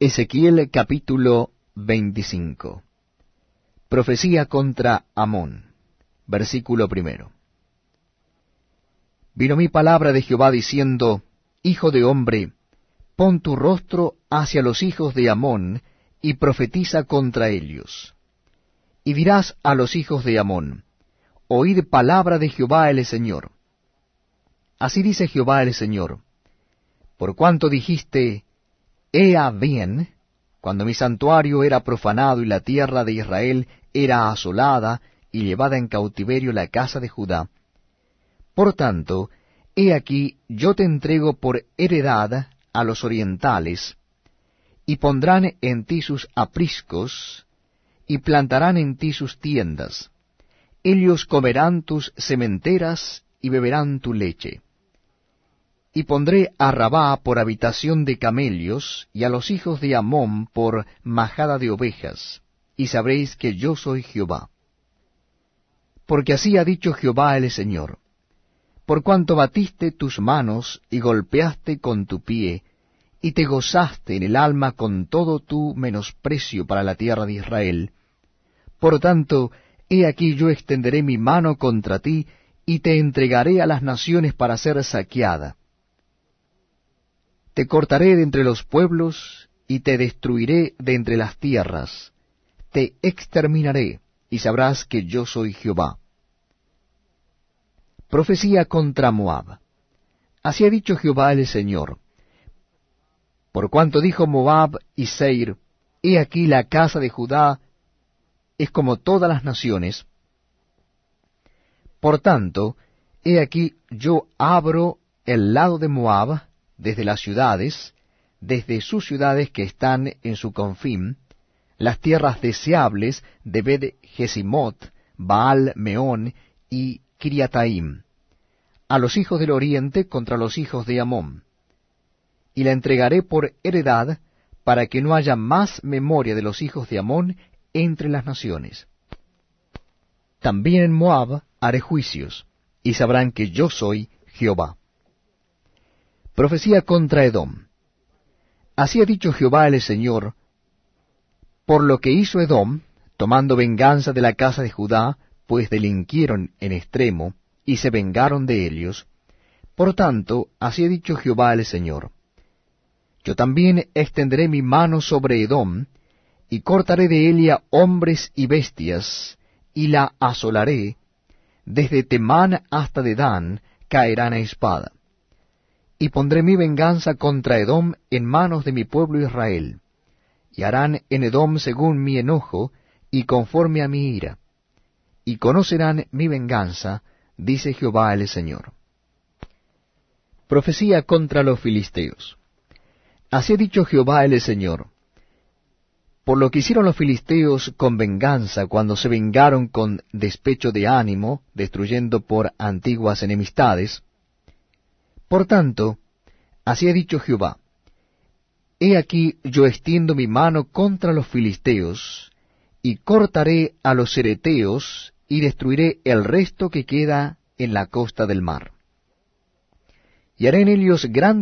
Ezequiel capítulo 25 Profecía contra Amón Versículo primero Vino mi palabra de Jehová diciendo, Hijo de hombre, pon tu rostro hacia los hijos de Amón, y profetiza contra ellos. Y dirás a los hijos de Amón, Oíd palabra de Jehová el Señor. Así dice Jehová el Señor, por cuanto dijiste, Ea bien, cuando mi santuario era profanado y la tierra de Israel era asolada y llevada en cautiverio la casa de Judá. Por tanto, he aquí yo te entrego por heredad a los orientales, y pondrán en ti sus apriscos, y plantarán en ti sus tiendas. Ellos comerán tus sementeras y beberán tu leche y pondré a Rabá por habitación de camellos, y a los hijos de Amón por majada de ovejas, y sabréis que yo soy Jehová. Porque así ha dicho Jehová el Señor, por cuanto batiste tus manos y golpeaste con tu pie, y te gozaste en el alma con todo tu menosprecio para la tierra de Israel, por tanto, he aquí yo extenderé mi mano contra ti, y te entregaré a las naciones para ser saqueada te cortaré de entre los pueblos y te destruiré de entre las tierras. Te exterminaré y sabrás que yo soy Jehová. Profecía contra Moab. Así ha dicho Jehová el Señor. Por cuanto dijo Moab y Seir, he aquí la casa de Judá es como todas las naciones. Por tanto, he aquí yo abro el lado de Moab, desde las ciudades, desde sus ciudades que están en su confín, las tierras deseables de bed Gesimot, Baal Meón y Kiriataim, a los hijos del oriente contra los hijos de Amón. Y la entregaré por heredad para que no haya más memoria de los hijos de Amón entre las naciones. También en Moab haré juicios, y sabrán que yo soy Jehová. Profecía contra Edom. Así ha dicho Jehová el Señor, por lo que hizo Edom, tomando venganza de la casa de Judá, pues delinquieron en extremo, y se vengaron de ellos. Por tanto, así ha dicho Jehová el Señor, yo también extenderé mi mano sobre Edom, y cortaré de ella hombres y bestias, y la asolaré, desde Temán hasta Dedán caerán a espada y pondré mi venganza contra Edom en manos de mi pueblo Israel, y harán en Edom según mi enojo y conforme a mi ira, y conocerán mi venganza, dice Jehová el Señor. Profecía contra los filisteos. Así ha dicho Jehová el Señor. Por lo que hicieron los filisteos con venganza cuando se vengaron con despecho de ánimo, destruyendo por antiguas enemistades, por tanto, así ha dicho Jehová, He aquí yo extiendo mi mano contra los filisteos, y cortaré a los cereteos, y destruiré el resto que queda en la costa del mar. Y haré en ellos grandes